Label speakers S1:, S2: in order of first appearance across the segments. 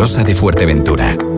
S1: Rosa de Fuerteventura.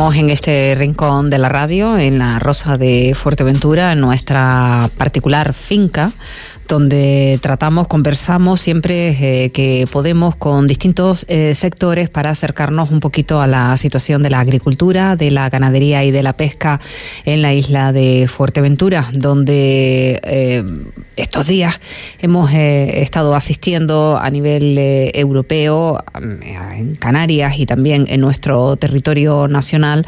S2: En este rincón de la radio, en la Rosa de Fuerteventura, en nuestra particular finca, donde tratamos, conversamos siempre eh, que podemos con distintos eh, sectores para acercarnos un poquito a la situación de la agricultura, de la ganadería y de la pesca en la isla de Fuerteventura, donde eh, estos días hemos estado asistiendo a nivel europeo, en Canarias y también en nuestro territorio nacional,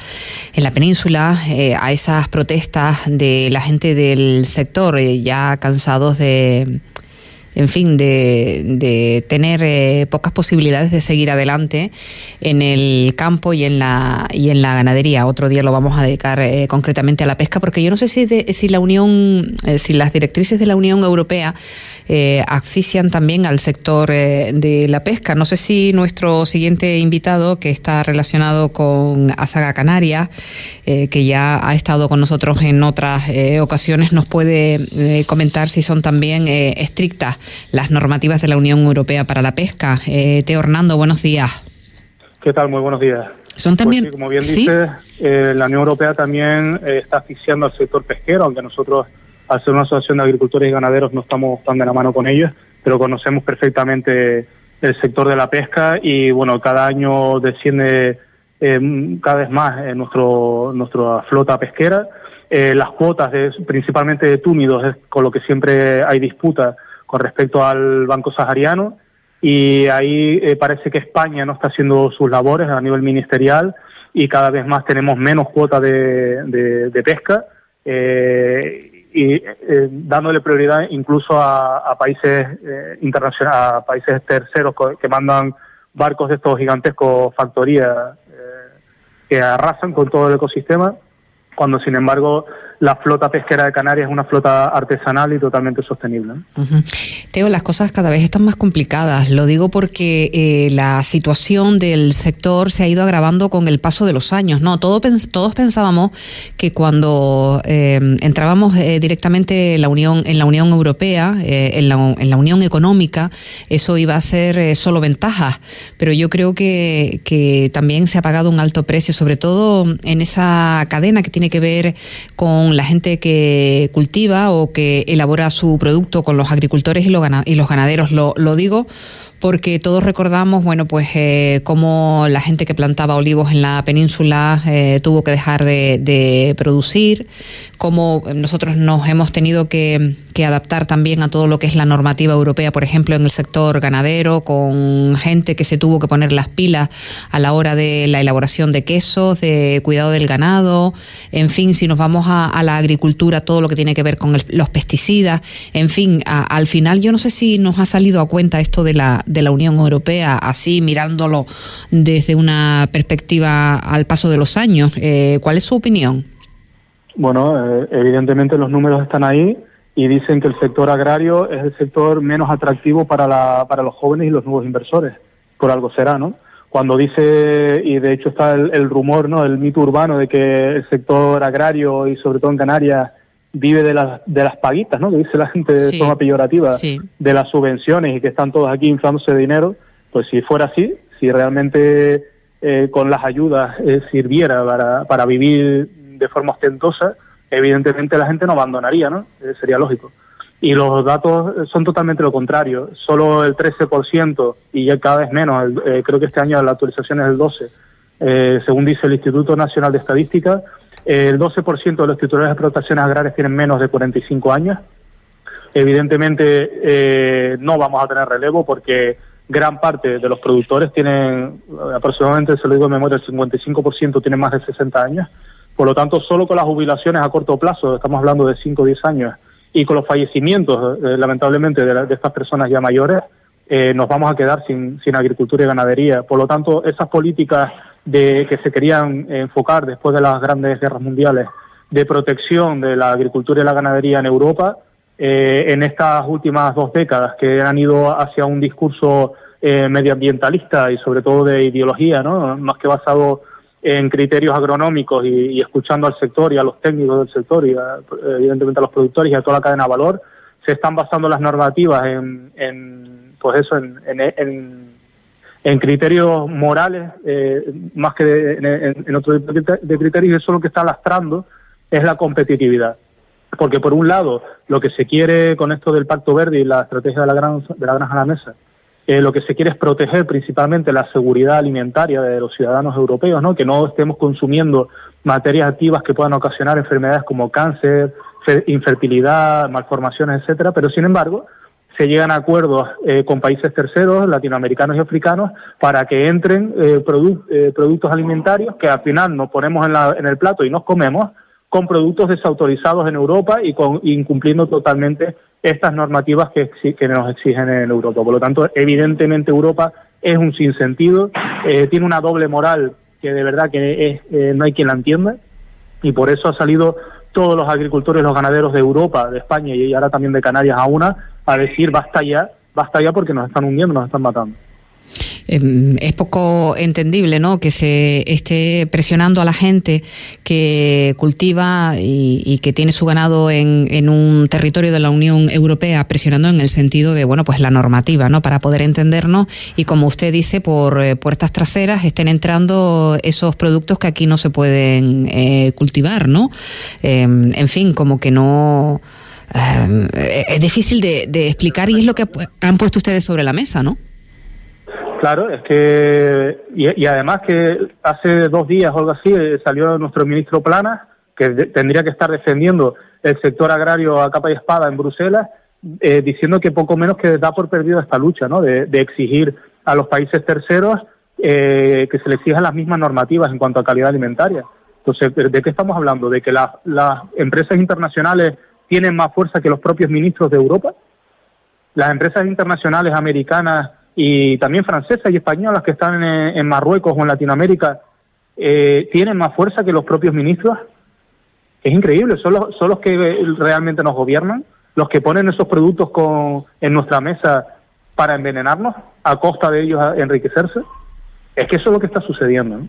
S2: en la península, a esas protestas de la gente del sector ya cansados de de en fin, de, tener eh, pocas posibilidades de seguir adelante en el campo y en la y en la ganadería. Otro día lo vamos a dedicar eh, concretamente a la pesca, porque yo no sé si, si la Unión, eh, si las directrices de la Unión Europea asfixian también al sector de la pesca. No sé si nuestro siguiente invitado, que está relacionado con Asaga Canarias, que ya ha estado con nosotros en otras ocasiones, nos puede comentar si son también estrictas las normativas de la Unión Europea para la pesca. Eh, Teo Hernando, buenos días.
S3: ¿Qué tal? Muy buenos días.
S2: Son pues también,
S3: como bien dice, eh, la Unión Europea también eh, está asfixiando al sector pesquero, aunque nosotros, al ser una asociación de agricultores y ganaderos, no estamos tan de la mano con ellos, pero conocemos perfectamente el sector de la pesca y, bueno, cada año desciende cada vez más nuestro, nuestra flota pesquera. las cuotas, principalmente de túnidos, es con lo que siempre hay disputa con respecto al Banco Sahariano y ahí eh, parece que España no está haciendo sus labores a nivel ministerial y cada vez más tenemos menos cuota de, pesca eh, y eh, dándole prioridad incluso a, países internacionales, a países terceros que mandan barcos de estos gigantescos factorías que arrasan con todo el ecosistema, cuando sin embargo la flota pesquera de Canarias es una flota artesanal y totalmente sostenible.
S2: Teo, las cosas cada vez están más complicadas. Lo digo porque eh, la situación del sector se ha ido agravando con el paso de los años. No, todos pensábamos que cuando eh, entrábamos eh, directamente en la Unión, en la Unión Europea, en la, en, la, Unión Económica, eso iba a ser solo ventajas. Pero yo creo que, que también se ha pagado un alto precio, sobre todo en esa cadena que tiene que ver con la gente que cultiva o que elabora su producto con los agricultores y los ganaderos. Lo, lo digo porque todos recordamos, bueno, pues eh, cómo la gente que plantaba olivos en la península eh, tuvo que dejar de, producir, cómo nosotros nos hemos tenido que, adaptar también a todo lo que es la normativa europea, por ejemplo, en el sector ganadero, con gente que se tuvo que poner las pilas a la hora de la elaboración de quesos, de cuidado del ganado, en fin, si nos vamos a, la agricultura, todo lo que tiene que ver con los pesticidas, en fin, al final yo no sé si nos ha salido a cuenta esto de la de la Unión Europea, así mirándolo desde una perspectiva al paso de los años. Eh, ¿Cuál es su opinión?
S3: Bueno, eh, evidentemente los números están ahí y dicen que el sector agrario es el sector menos atractivo para, la, para los jóvenes y los nuevos inversores. Por algo será, ¿no? Cuando dice, y de hecho está el, rumor, ¿no? El mito urbano de que el sector agrario y sobre todo en Canarias vive de las, de las paguitas, ¿no? Que dice la gente de forma peyorativa, de las subvenciones y que están todos aquí inflándose de dinero, pues si fuera así, si realmente eh, con las ayudas eh, sirviera para, para vivir de forma ostentosa, evidentemente la gente no abandonaría, ¿no? Eh, sería lógico. Y los datos son totalmente lo contrario. Solo el 13% y ya cada vez menos, creo que este año la actualización es el 12%, según dice el Instituto Nacional de Estadística, el 12% de los titulares de explotaciones agrarias tienen menos de 45 años. Evidentemente eh, no vamos a tener relevo porque gran parte de los productores tienen, aproximadamente, se lo digo de memoria, el 55% tienen más de 60 años. Por lo tanto, solo con las jubilaciones a corto plazo, estamos hablando de 5 o 10 años, y con los fallecimientos, eh, lamentablemente, de, estas personas ya mayores, eh, nos vamos a quedar sin, sin agricultura y ganadería. Por lo tanto, esas políticas de que se querían enfocar después de las grandes guerras mundiales de protección de la agricultura y la ganadería en Europa, eh, en estas últimas dos décadas, que han ido hacia un discurso eh, medioambientalista y sobre todo de ideología, ¿no? más que basado en criterios agronómicos y, escuchando al sector y a los técnicos del sector y evidentemente a los productores y a toda la cadena de valor, se están basando las normativas en, pues eso, en, en, criterios morales eh, más que en, otro tipo de criterios eso es lo que está lastrando es la competitividad. Porque por un lado, lo que se quiere con esto del Pacto Verde y la estrategia de la, gran, de la granja a la mesa, eh, lo que se quiere es proteger principalmente la seguridad alimentaria de los ciudadanos europeos, ¿no? que no estemos consumiendo materias activas que puedan ocasionar enfermedades como cáncer, infertilidad, malformaciones, etcétera, pero sin embargo se llegan a acuerdos eh, con países terceros, latinoamericanos y africanos, para que entren eh, productos alimentarios que al final nos ponemos en, el plato y nos comemos, con productos desautorizados en Europa y con, incumpliendo totalmente estas normativas que, nos exigen en Europa. Por lo tanto, evidentemente Europa es un sinsentido, eh, tiene una doble moral que de verdad que eh, no hay quien la entienda y por eso ha salido todos los agricultores los ganaderos de Europa, de España y ahora también de Canarias a una a decir basta ya, basta ya porque nos están hundiendo, nos están matando.
S2: Em, es poco entendible ¿no? que se esté presionando a la gente que cultiva y, que tiene su ganado en, un territorio de la Unión Europea, presionando en el sentido de bueno pues la normativa, ¿no? para poder entendernos y como usted dice, por eh, puertas traseras estén entrando esos productos que aquí no se pueden eh, cultivar. ¿no? Em, en fin, como que no... Em, es difícil de, explicar y es lo que han puesto ustedes sobre la mesa, ¿no?
S3: Claro, es que, y, además que hace dos días o algo así eh, salió nuestro ministro Plana, que tendría que estar defendiendo el sector agrario a capa y espada en Bruselas, eh, diciendo que poco menos que da por perdido esta lucha, ¿no? De, exigir a los países terceros eh, que se les exijan las mismas normativas en cuanto a calidad alimentaria. Entonces, ¿de qué estamos hablando? ¿De que las empresas internacionales tienen más fuerza que los propios ministros de Europa? Las empresas internacionales americanas y también francesas y españolas que están en, Marruecos o en Latinoamérica eh, tienen más fuerza que los propios ministros. Es increíble, son los, que realmente nos gobiernan, los que ponen esos productos con, en nuestra mesa para envenenarnos a costa de ellos enriquecerse. Es que eso es lo que está sucediendo.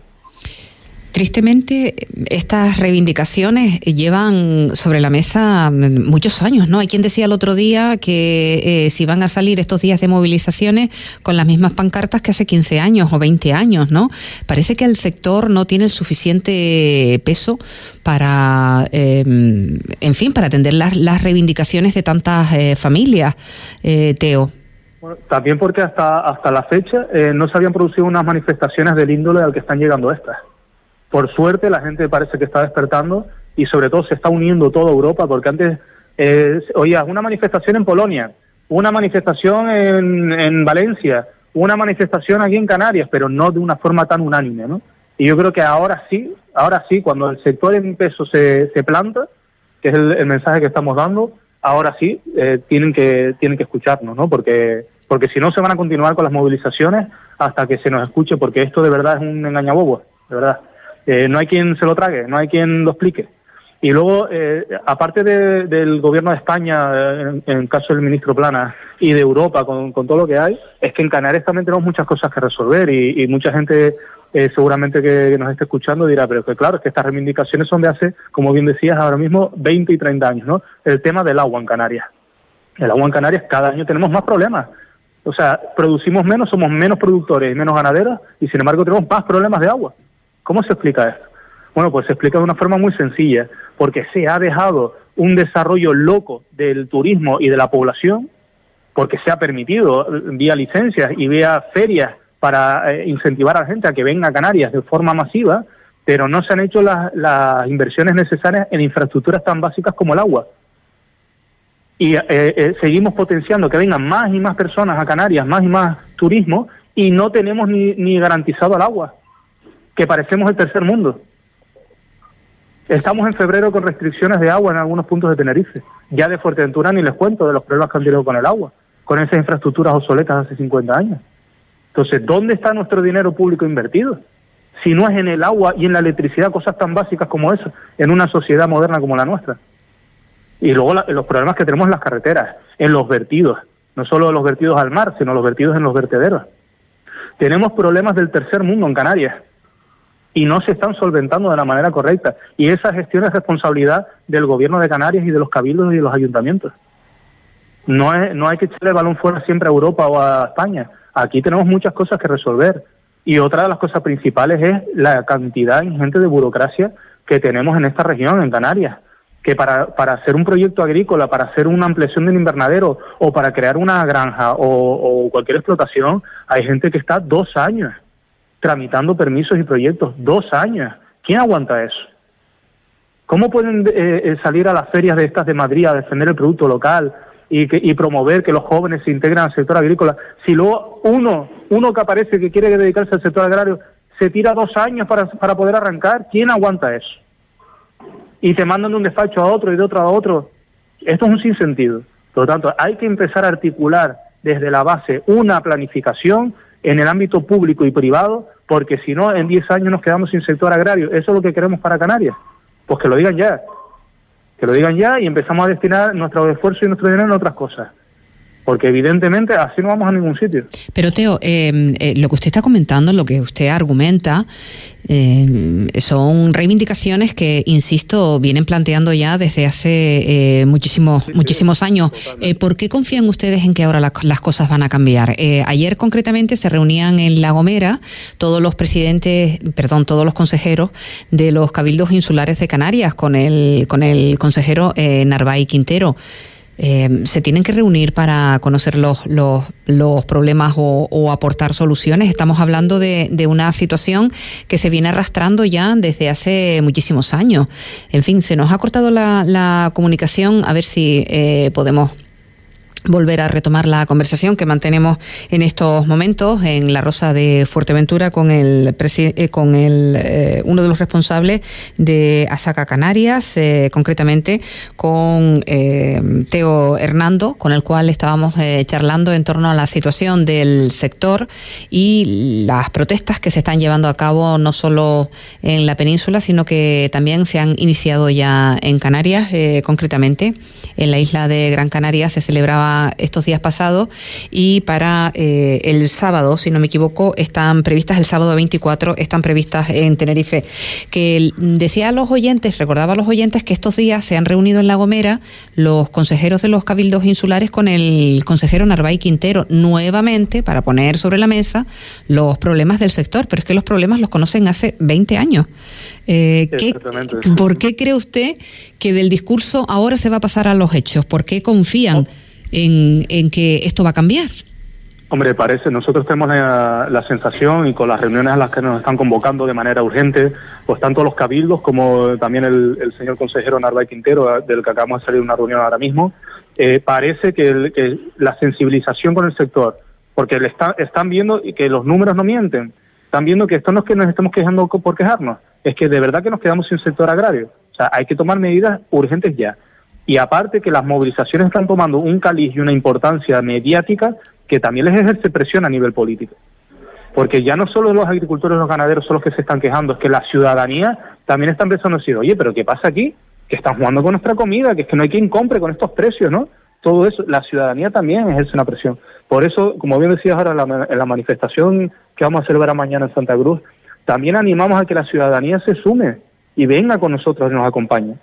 S2: Tristemente, estas reivindicaciones llevan sobre la mesa muchos años, ¿no? Hay quien decía el otro día que eh, si van a salir estos días de movilizaciones con las mismas pancartas que hace 15 años o 20 años, ¿no? Parece que el sector no tiene el suficiente peso para, em, en fin, para atender las, las reivindicaciones de tantas eh, familias, eh, Teo.
S3: también porque hasta, hasta la fecha no se habían producido unas manifestaciones del índole al que están llegando estas. Por suerte la gente parece que está despertando y sobre todo se está uniendo toda Europa, porque antes, eh, oía, una manifestación en Polonia, una manifestación en, Valencia, una manifestación aquí en Canarias, pero no de una forma tan unánime, ¿no? Y yo creo que ahora sí, ahora sí, cuando el sector en peso se, planta, que es el, mensaje que estamos dando, ahora sí eh, tienen que tienen que escucharnos, ¿no? Porque porque si no se van a continuar con las movilizaciones hasta que se nos escuche, porque esto de verdad es un engañabobo, de verdad. Eh, no hay quien se lo trague, no hay quien lo explique. Y luego, eh, aparte del gobierno de España, eh, en, caso del ministro Plana, y de Europa, con, todo lo que hay, es que en Canarias también tenemos muchas cosas que resolver y, mucha gente seguramente que, nos esté escuchando dirá, pero que claro, es que estas reivindicaciones son de hace, como bien decías, ahora mismo 20 y 30 años, ¿no? El tema del agua en Canarias. El agua en Canarias cada año tenemos más problemas. O sea, producimos menos, somos menos productores y menos ganaderos y sin embargo tenemos más problemas de agua. ¿Cómo se explica esto? Bueno, pues se explica de una forma muy sencilla, porque se ha dejado un desarrollo loco del turismo y de la población, porque se ha permitido vía licencias y vía ferias para eh, incentivar a la gente a que venga a Canarias de forma masiva, pero no se han hecho las, inversiones necesarias en infraestructuras tan básicas como el agua. Y eh, eh, seguimos potenciando que vengan más y más personas a Canarias, más y más turismo, y no tenemos ni garantizado el agua que parecemos el tercer mundo. Estamos en febrero con restricciones de agua en algunos puntos de Tenerife. Ya de Fuerteventura ni les cuento de los problemas que han tenido con el agua, con esas infraestructuras obsoletas hace 50 años. Entonces, ¿dónde está nuestro dinero público invertido? Si no es en el agua y en la electricidad, cosas tan básicas como eso, en una sociedad moderna como la nuestra. Y luego los problemas que tenemos en las carreteras, en los vertidos, no solo los vertidos al mar, sino los vertidos en los vertederos. Tenemos problemas del tercer mundo en Canarias y no se están solventando de la manera correcta. Y esa gestión es responsabilidad del gobierno de Canarias y de los cabildos y de los ayuntamientos. No, es, no hay que echarle el balón fuera siempre a Europa o a España. Aquí tenemos muchas cosas que resolver. Y otra de las cosas principales es la cantidad ingente de burocracia que tenemos en esta región, en Canarias. Que para, para hacer un proyecto agrícola, para hacer una ampliación del invernadero o para crear una granja o, cualquier explotación, hay gente que está dos años tramitando permisos y proyectos. Dos años. ¿Quién aguanta eso? ¿Cómo pueden eh, eh, salir a las ferias de estas de Madrid a defender el producto local, y, promover que los jóvenes se integren al sector agrícola. Si luego uno, uno que aparece que quiere dedicarse al sector agrario, se tira dos años para, para poder arrancar, ¿quién aguanta eso? Y te mandan de un despacho a otro y de otro a otro. Esto es un sinsentido. Por lo tanto, hay que empezar a articular desde la base una planificación en el ámbito público y privado, porque si no, en 10 años nos quedamos sin sector agrario. ¿Eso es lo que queremos para Canarias? Pues que lo digan ya que lo digan ya y empezamos a destinar nuestro esfuerzo y nuestro dinero en otras cosas porque evidentemente así no vamos a ningún sitio.
S2: Pero Teo, em, eh, lo que usted está comentando, lo que usted argumenta, em, son reivindicaciones que, insisto, vienen planteando ya desde hace eh, muchísimos muchísimos años. Eh, ¿Por qué confían ustedes en que ahora las cosas van a cambiar? ayer concretamente se reunían en La Gomera todos los presidentes, perdón, todos los consejeros de los cabildos insulares de Canarias con el con el consejero Narváez Quintero. Eh, se tienen que reunir para conocer los, los, los problemas o, aportar soluciones. Estamos hablando de, de, una situación que se viene arrastrando ya desde hace muchísimos años. En fin, se nos ha cortado la, la comunicación. A ver si eh, podemos volver a retomar la conversación que mantenemos en estos momentos en la Rosa de Fuerteventura con el eh, con el eh, uno de los responsables de Asaca Canarias, eh, concretamente con Teo Hernando, con el cual estábamos charlando en torno a la situación del sector y las protestas que se están llevando a cabo no solo en la península, sino que también se han iniciado ya en Canarias, concretamente en la isla de Gran Canaria se celebraba estos días pasados y para eh, el sábado, si no me equivoco, están previstas, el sábado 24, están previstas en Tenerife. Que decía a los oyentes, recordaba a los oyentes que estos días se han reunido en La Gomera los consejeros de los cabildos insulares con el consejero Narváez Quintero nuevamente para poner sobre la mesa los problemas del sector, pero es que los problemas los conocen hace 20 años. Eh, ¿Por qué cree usted que del discurso ahora se va a pasar a los hechos? ¿Por qué confían? En, que esto va a cambiar?
S3: Hombre, parece, nosotros tenemos la, sensación y con las reuniones a las que nos están convocando de manera urgente, pues tanto los cabildos como también el, señor consejero Narváez Quintero, del que acabamos de salir de una reunión ahora mismo, eh, parece que, la sensibilización con el sector, porque le están viendo que los números no mienten, están viendo que esto no es que nos estemos quejando por quejarnos, es que de verdad que nos quedamos sin sector agrario. O sea, hay que tomar medidas urgentes ya. Y aparte que las movilizaciones están tomando un caliz y una importancia mediática que también les ejerce presión a nivel político. Porque ya no solo los agricultores y los ganaderos son los que se están quejando, es que la ciudadanía también está empezando a decir, oye, pero ¿qué pasa aquí? Que están jugando con nuestra comida, que es que no hay quien compre con estos precios, ¿no? Todo eso, la ciudadanía también ejerce una presión. Por eso, como bien decías ahora en la manifestación que vamos a celebrar mañana en Santa Cruz, también animamos a que la ciudadanía se sume y venga con nosotros y nos acompañe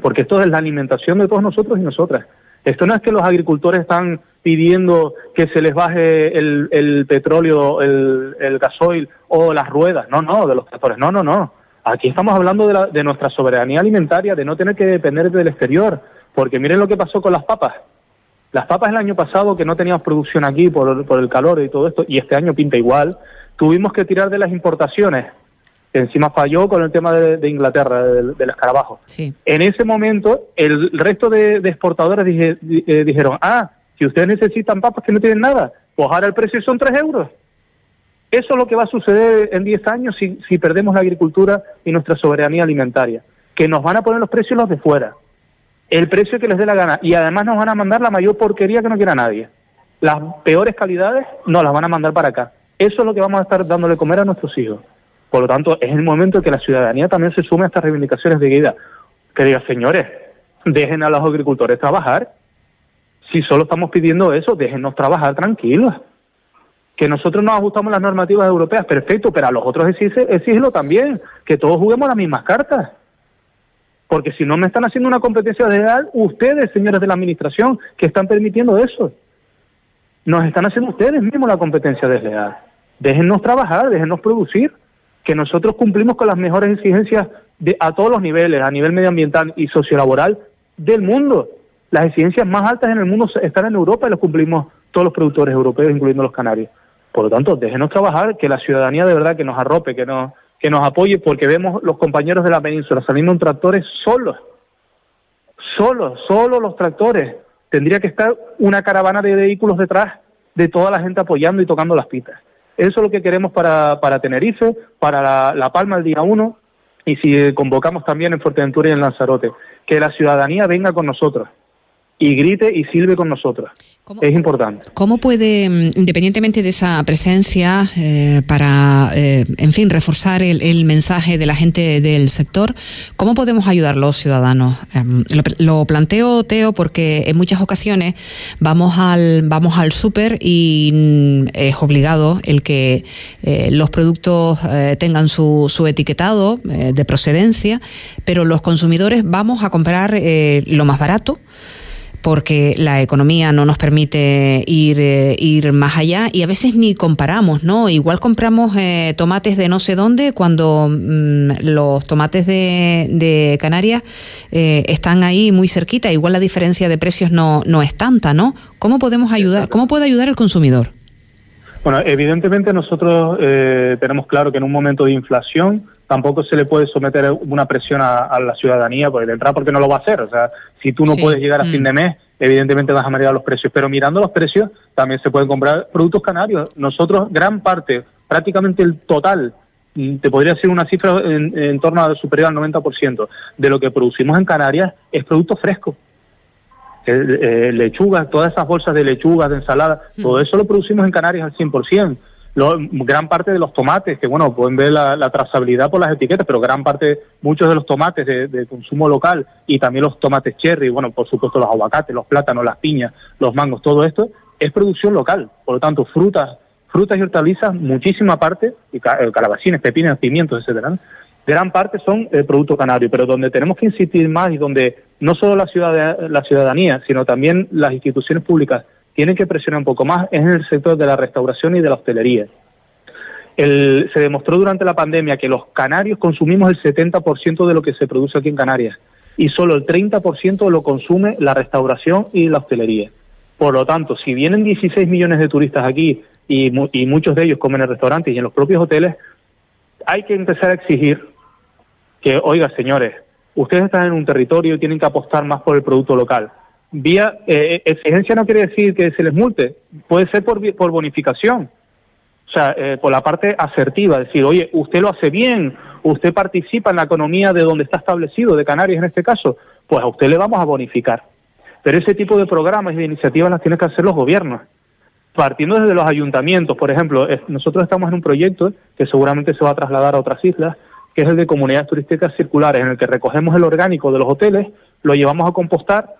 S3: porque esto es la alimentación de todos nosotros y nosotras. Esto no es que los agricultores están pidiendo que se les baje el, petróleo, el, gasoil o las ruedas, no, no, de los tractores, no, no, no. Aquí estamos hablando de, de nuestra soberanía alimentaria, de no tener que depender del exterior, porque miren lo que pasó con las papas. Las papas el año pasado, que no teníamos producción aquí por el calor y todo esto, y este año pinta igual, tuvimos que tirar de las importaciones encima falló con el tema de, Inglaterra, del, escarabajo. En ese momento, el resto de, exportadores eh, dijeron, ah, si ustedes necesitan papas que no tienen nada, pues ahora el precio son 3 euros. Eso es lo que va a suceder en 10 años si, si perdemos la agricultura y nuestra soberanía alimentaria. que nos van a poner los precios los de fuera, el precio que les dé la gana, y además nos van a mandar la mayor porquería que no quiera nadie. Las peores calidades nos las van a mandar para acá. Eso es lo que vamos a estar dándole comer a nuestros hijos. Por lo tanto, es el momento que la ciudadanía también se sume a estas reivindicaciones de guida. Que diga, señores, dejen a los agricultores trabajar. Si solo estamos pidiendo eso, déjenos trabajar tranquilos. Que nosotros nos ajustamos las normativas europeas, perfecto, pero a los otros exígelo también, que todos juguemos las mismas cartas. Porque si no me están haciendo una competencia desleal, ustedes, señores de la Administración, que están permitiendo eso. Nos están haciendo ustedes mismos la competencia desleal. Déjennos trabajar, déjennos producir, que nosotros cumplimos con las mejores exigencias a todos los niveles, a nivel medioambiental y sociolaboral del mundo. Las exigencias más altas en el mundo están en Europa y las cumplimos todos los productores europeos, incluyendo los canarios. Por lo tanto, déjenos trabajar, que la ciudadanía de verdad que nos arrope, que nos, que nos apoye, porque vemos los compañeros de la península saliendo en tractores solos, solos, solo los tractores. Tendría que estar una caravana de vehículos detrás de toda la gente apoyando y tocando las pitas. Eso es lo que queremos para, para Tenerife, para la, la Palma el día 1 y si convocamos también en Fuerteventura y en Lanzarote. Que la ciudadanía venga con nosotros y grite y silbe con nosotros. Es importante.
S2: ¿Cómo puede, mm, independientemente de esa presencia, eh, para, eh, en fin, reforzar el, mensaje de la gente del sector, cómo podemos ayudar los ciudadanos? Em, lo, planteo, Teo, porque en muchas ocasiones vamos al, vamos al súper y mm, es obligado el que eh, los productos tengan su, su etiquetado de procedencia, pero los consumidores vamos a comprar lo más barato porque la economía no nos permite ir, eh, ir más allá y a veces ni comparamos, ¿no? Igual compramos eh, tomates de no sé dónde cuando mm, los tomates de, Canarias eh, están ahí muy cerquita, igual la diferencia de precios no, no es tanta, ¿no? ¿Cómo podemos ayudar, cómo puede ayudar el consumidor?
S3: Bueno, evidentemente nosotros tenemos claro que en un momento de inflación tampoco se le puede someter una presión a, la ciudadanía, porque entrada porque no lo va a hacer. O sea, si tú no puedes llegar a fin de mm. mes, evidentemente vas a marear los precios. Pero mirando los precios, también se pueden comprar productos canarios. Nosotros, gran parte, prácticamente el total, mm, te podría decir una cifra en, torno a superior al 90% de lo que producimos en Canarias es producto fresco. Eh, lechugas, todas esas bolsas de lechugas, de ensalada, mm. todo eso lo producimos en Canarias al 100% gran parte de los tomates, que bueno, pueden ver la, trazabilidad por las etiquetas, pero gran parte, muchos de los tomates de, consumo local y también los tomates cherry, bueno, por supuesto los aguacates, los plátanos, las piñas, los mangos, todo esto es producción local. Por lo tanto, frutas, frutas y hortalizas, muchísima parte, y eh, calabacines, pepinos, pimientos, etcétera, gran parte son el producto canario, pero donde tenemos que insistir más y donde no solo la, ciudad, la ciudadanía, sino también las instituciones públicas tienen que presionar un poco más es en el sector de la restauración y de la hostelería. se demostró durante la pandemia que los canarios consumimos el 70% de lo que se produce aquí en Canarias y solo el 30% lo consume la restauración y la hostelería. Por lo tanto, si vienen 16 millones de turistas aquí y, y muchos de ellos comen en restaurantes y en los propios hoteles, hay que empezar a exigir que, oiga, señores, ustedes están en un territorio y tienen que apostar más por el producto local vía eh, exigencia no quiere decir que se les multe, puede ser por, por bonificación, o sea, eh, por la parte asertiva, decir, oye, usted lo hace bien, usted participa en la economía de donde está establecido, de Canarias en este caso, pues a usted le vamos a bonificar. Pero ese tipo de programas y de iniciativas las tienen que hacer los gobiernos. Partiendo desde los ayuntamientos, por ejemplo, nosotros estamos en un proyecto que seguramente se va a trasladar a otras islas, que es el de comunidades turísticas circulares, en el que recogemos el orgánico de los hoteles, lo llevamos a compostar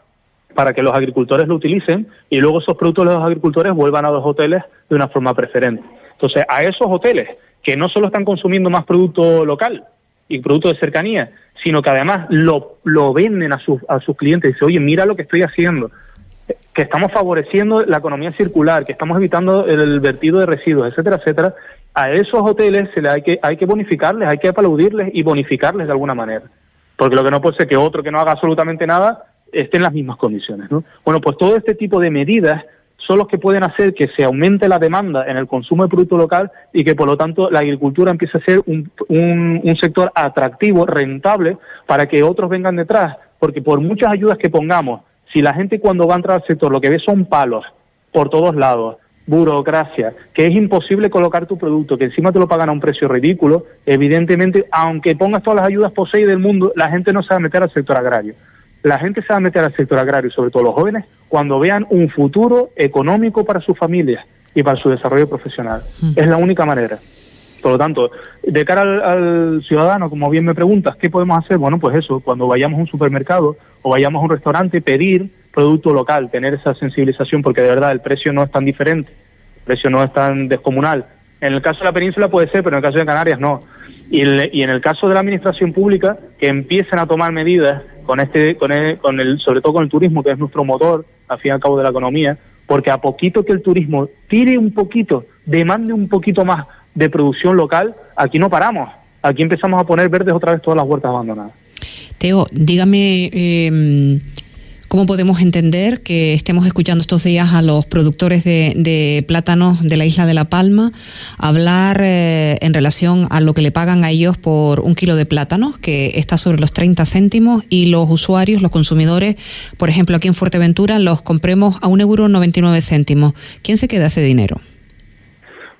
S3: para que los agricultores lo utilicen y luego esos productos de los agricultores vuelvan a los hoteles de una forma preferente. Entonces, a esos hoteles que no solo están consumiendo más producto local y producto de cercanía, sino que además lo, lo venden a sus, a sus clientes y dicen, oye, mira lo que estoy haciendo, que estamos favoreciendo la economía circular, que estamos evitando el vertido de residuos, etcétera, etcétera, a esos hoteles se le hay que, hay que bonificarles, hay que aplaudirles y bonificarles de alguna manera. Porque lo que no puede ser que otro que no haga absolutamente nada esté en las mismas condiciones. ¿no? Bueno, pues todo este tipo de medidas son los que pueden hacer que se aumente la demanda en el consumo de producto local y que por lo tanto la agricultura empiece a ser un, un, sector atractivo, rentable, para que otros vengan detrás. Porque por muchas ayudas que pongamos, si la gente cuando va a entrar al sector lo que ve son palos por todos lados, burocracia, que es imposible colocar tu producto, que encima te lo pagan a un precio ridículo, evidentemente, aunque pongas todas las ayudas POSEI del mundo, la gente no se va a meter al sector agrario. La gente se va a meter al sector agrario, sobre todo los jóvenes, cuando vean un futuro económico para sus familias y para su desarrollo profesional. Mm. Es la única manera. Por lo tanto, de cara al, ciudadano, como bien me preguntas, ¿qué podemos hacer? Bueno, pues eso, cuando vayamos a un supermercado o vayamos a un restaurante, pedir producto local, tener esa sensibilización, porque de verdad el precio no es tan diferente, el precio no es tan descomunal. En el caso de la península puede ser, pero en el caso de Canarias no. Y, en el caso de la administración pública, que empiecen a tomar medidas con este, con el, con el, sobre todo con el turismo, que es nuestro motor, al fin y al cabo, de la economía, porque a poquito que el turismo tire un poquito, demande un poquito más de producción local, aquí no paramos. Aquí empezamos a poner verdes otra vez todas las huertas abandonadas.
S2: Teo, dígame, eh, ¿Cómo podemos entender que estemos escuchando estos días a los productores de, plátanos de la isla de La Palma hablar eh, en relación a lo que le pagan a ellos por un kilo de plátanos, que está sobre los 30 céntimos, y los usuarios, los consumidores, por ejemplo, aquí en Fuerteventura, los compremos a un euro 99 céntimos? ¿Quién se queda ese dinero?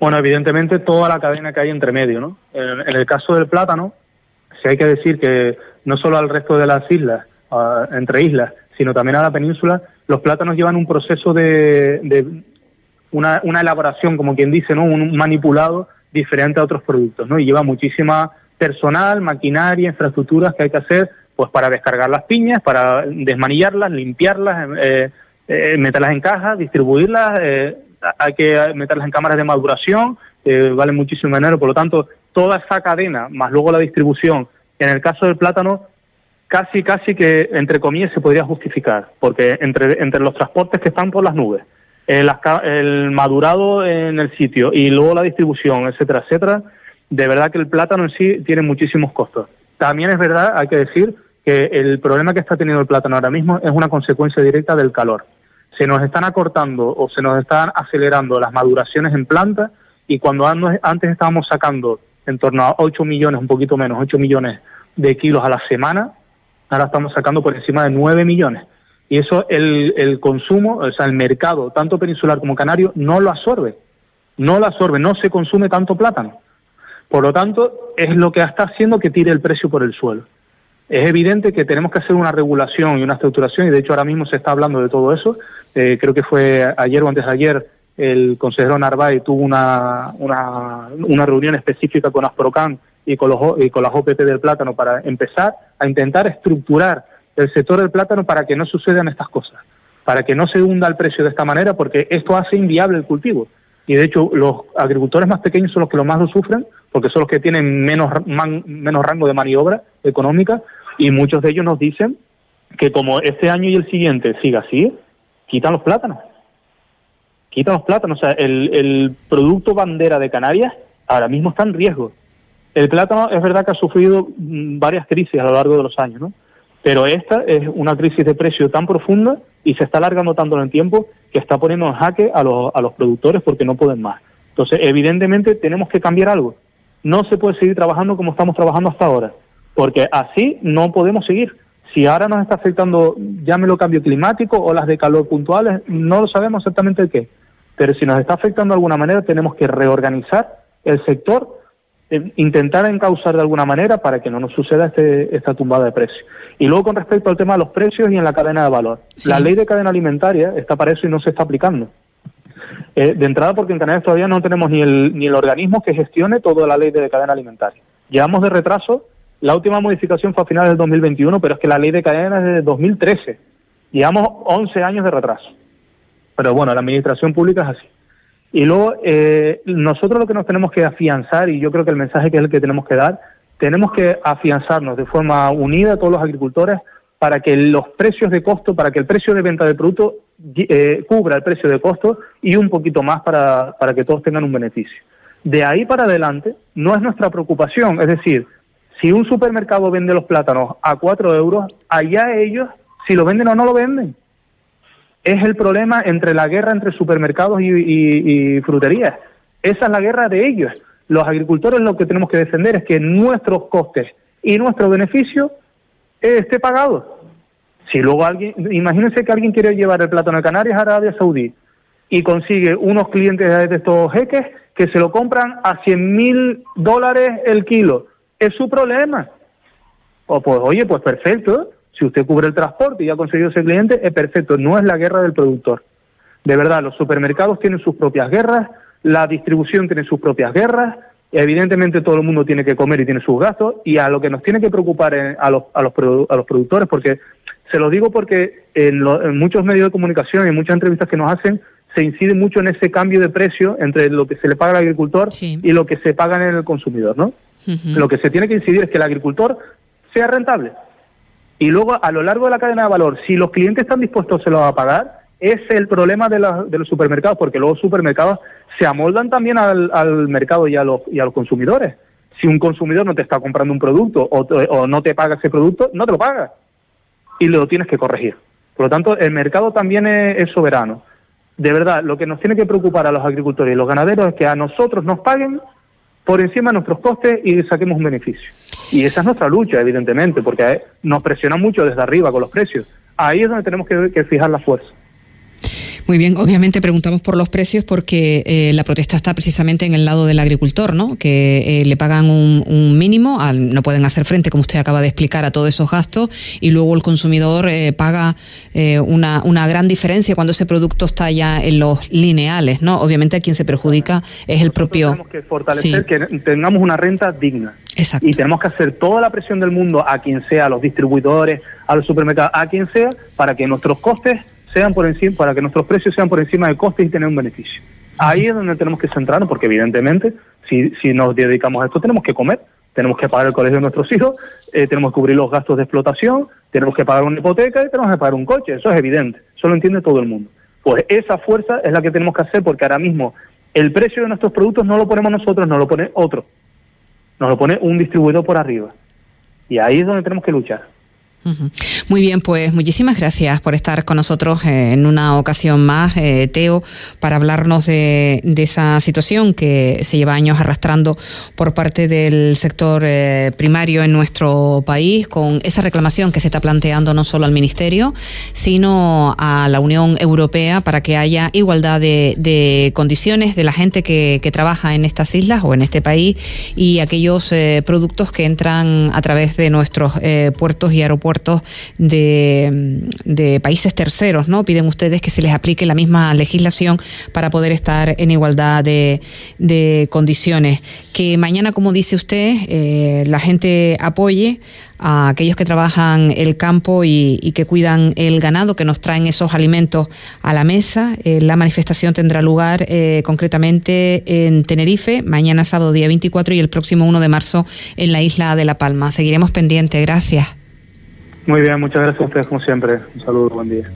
S3: Bueno, evidentemente toda la cadena que hay entre medio, ¿no? En, el caso del plátano, si hay que decir que no solo al resto de las islas, ah, entre islas, sino también a la península, los plátanos llevan un proceso de, una, elaboración, como quien dice, ¿no? Un manipulado diferente a otros productos, ¿no? Y lleva muchísima personal, maquinaria, infraestructuras que hay que hacer, pues para descargar las piñas, para desmanillarlas, limpiarlas, eh, eh, meterlas en cajas, distribuirlas, eh, hay que meterlas en cámaras de maduración, vale muchísimo dinero, por lo tanto, toda esa cadena, más luego la distribución, en el caso del plátano, casi, casi que, entre comillas, se podría justificar, porque entre, entre los transportes que están por las nubes, el, el madurado en el sitio y luego la distribución, etcétera, etcétera, de verdad que el plátano en sí tiene muchísimos costos. También es verdad, hay que decir, que el problema que está teniendo el plátano ahora mismo es una consecuencia directa del calor. Se nos están acortando o se nos están acelerando las maduraciones en planta y cuando antes estábamos sacando en torno a 8 millones, un poquito menos, 8 millones de kilos a la semana, ahora estamos sacando por encima de 9 millones. Y eso el, el consumo, o sea, el mercado, tanto peninsular como canario, no lo absorbe. No lo absorbe, no se consume tanto plátano. Por lo tanto, es lo que está haciendo que tire el precio por el suelo. Es evidente que tenemos que hacer una regulación y una estructuración, y de hecho ahora mismo se está hablando de todo eso. Eh, creo que fue ayer o antes de ayer el consejero Narváez tuvo una, una, una reunión específica con Asprocan y con, los, y con las OPP del plátano para empezar a intentar estructurar el sector del plátano para que no sucedan estas cosas, para que no se hunda el precio de esta manera, porque esto hace inviable el cultivo. Y de hecho los agricultores más pequeños son los que lo más lo sufren, porque son los que tienen menos, menos rango de maniobra económica, y muchos de ellos nos dicen que como este año y el siguiente siga así, quitan los plátanos. Quitan los plátanos. O sea, el producto bandera de Canarias ahora mismo está en riesgo. El plátano es verdad que ha sufrido mm, varias crisis a lo largo de los años, ¿no? Pero esta es una crisis de precio tan profunda y se está alargando tanto en el tiempo que está poniendo en jaque a los, a los productores porque no pueden más. Entonces, evidentemente tenemos que cambiar algo. No se puede seguir trabajando como estamos trabajando hasta ahora, porque así no podemos seguir. Si ahora nos está afectando, llámelo cambio climático o las de calor puntuales, no lo sabemos exactamente el qué. Pero si nos está afectando de alguna manera, tenemos que reorganizar el sector intentar encauzar de alguna manera para que no nos suceda este, esta tumbada de precios. Y luego con respecto al tema de los precios y en la cadena de valor. La ley de cadena alimentaria está para eso y no se está aplicando. Eh, de entrada porque en Canarias todavía no tenemos ni el, ni el organismo que gestione toda la ley de cadena alimentaria. Llevamos de retraso, la última modificación fue a finales del 2021, pero es que la ley de cadena es de 2013. Llevamos 11 años de retraso. Pero bueno, la administración pública es así. Y luego, eh, nosotros lo que nos tenemos que afianzar, y yo creo que el mensaje que es el que tenemos que dar, tenemos que afianzarnos de forma unida todos los agricultores para que los precios de costo, para que el precio de venta del producto eh, cubra el precio de costo y un poquito más para, para que todos tengan un beneficio. De ahí para adelante no es nuestra preocupación, es decir, si un supermercado vende los plátanos a cuatro euros, allá ellos si lo venden o no lo venden es el problema entre la guerra entre supermercados y, fruterías. Esa es la guerra de ellos. Los agricultores lo que tenemos que defender es que nuestros costes y nuestro beneficio esté pagado. Si luego alguien, imagínense que alguien quiere llevar el plátano de Canarias a Arabia Saudí y consigue unos clientes de estos jeques que se lo compran a 100 mil dólares el kilo. Es su problema. O pues, oye, pues perfecto. Si usted cubre el transporte y ha conseguido ese cliente, es perfecto. No es la guerra del productor. De verdad, los supermercados tienen sus propias guerras, la distribución tiene sus propias guerras, evidentemente todo el mundo tiene que comer y tiene sus gastos, y a lo que nos tiene que preocupar a, los, a, los, a los productores, porque se lo digo porque en, muchos medios de comunicación y en muchas entrevistas que nos hacen, se incide mucho en ese cambio de precio entre lo que se le paga al agricultor y lo que se paga en el consumidor, ¿no? Lo que se tiene que incidir es que el agricultor sea rentable. Y luego, a lo largo de la cadena de valor, si los clientes están dispuestos, se lo va a pagar, es el problema de, los supermercados, porque los supermercados se amoldan también al, mercado y a, los, y a los consumidores. Si un consumidor no te está comprando un producto o, no te paga ese producto, no te lo paga. Y lo tienes que corregir. Por lo tanto, el mercado también es, soberano. De verdad, lo que nos tiene que preocupar a los agricultores y los ganaderos es que a nosotros nos paguen por encima de nuestros costes y saquemos un beneficio. Y esa es nuestra lucha, evidentemente, porque nos presiona mucho desde arriba con los precios. Ahí es donde tenemos que fijar la fuerza.
S2: Muy bien, obviamente preguntamos por los precios porque eh, la protesta está precisamente en el lado del agricultor, ¿no? Que eh, le pagan un, mínimo, no pueden hacer frente, como usted acaba de explicar, a todos esos gastos y luego el consumidor eh, paga una, una gran diferencia cuando ese producto está ya en los lineales, ¿no? Obviamente a quien se perjudica es el propio.
S3: Tenemos que fortalecer que tengamos una renta digna. Exacto. Y tenemos que hacer toda la presión del mundo a quien sea, a los distribuidores, a los supermercados, a quien sea, para que nuestros costes sean por encima, para que nuestros precios sean por encima de costes y tener un beneficio. Ahí es donde tenemos que centrarnos, porque evidentemente, si, si nos dedicamos a esto, tenemos que comer, tenemos que pagar el colegio de nuestros hijos, eh, tenemos que cubrir los gastos de explotación, tenemos que pagar una hipoteca y tenemos que pagar un coche, eso es evidente, eso lo entiende todo el mundo. Pues esa fuerza es la que tenemos que hacer, porque ahora mismo el precio de nuestros productos no lo ponemos nosotros, no lo pone otro, nos lo pone un distribuidor por arriba. Y ahí es donde tenemos que luchar.
S2: Muy bien, pues muchísimas gracias por estar con nosotros eh, en una ocasión más, eh, Teo, para hablarnos de, esa situación que se lleva años arrastrando por parte del sector eh, primario en nuestro país, con esa reclamación que se está planteando no solo al Ministerio, sino a la Unión Europea para que haya igualdad de, condiciones de la gente que, que, trabaja en estas islas o en este país y aquellos productos que entran a través de nuestros puertos y aeropuertos de, países terceros, ¿no? Piden ustedes que se les aplique la misma legislación para poder estar en igualdad de, condiciones. Que mañana, como dice usted, eh, la gente apoye a aquellos que trabajan el campo y, que cuidan el ganado, que nos traen esos alimentos a la mesa. Eh, la manifestación tendrá lugar eh, concretamente en Tenerife, mañana sábado día 24 y el próximo 1 de marzo en la isla de La Palma. Seguiremos pendientes. Gracias.
S3: Muy bien, muchas gracias a ustedes como siempre. Un saludo, buen día.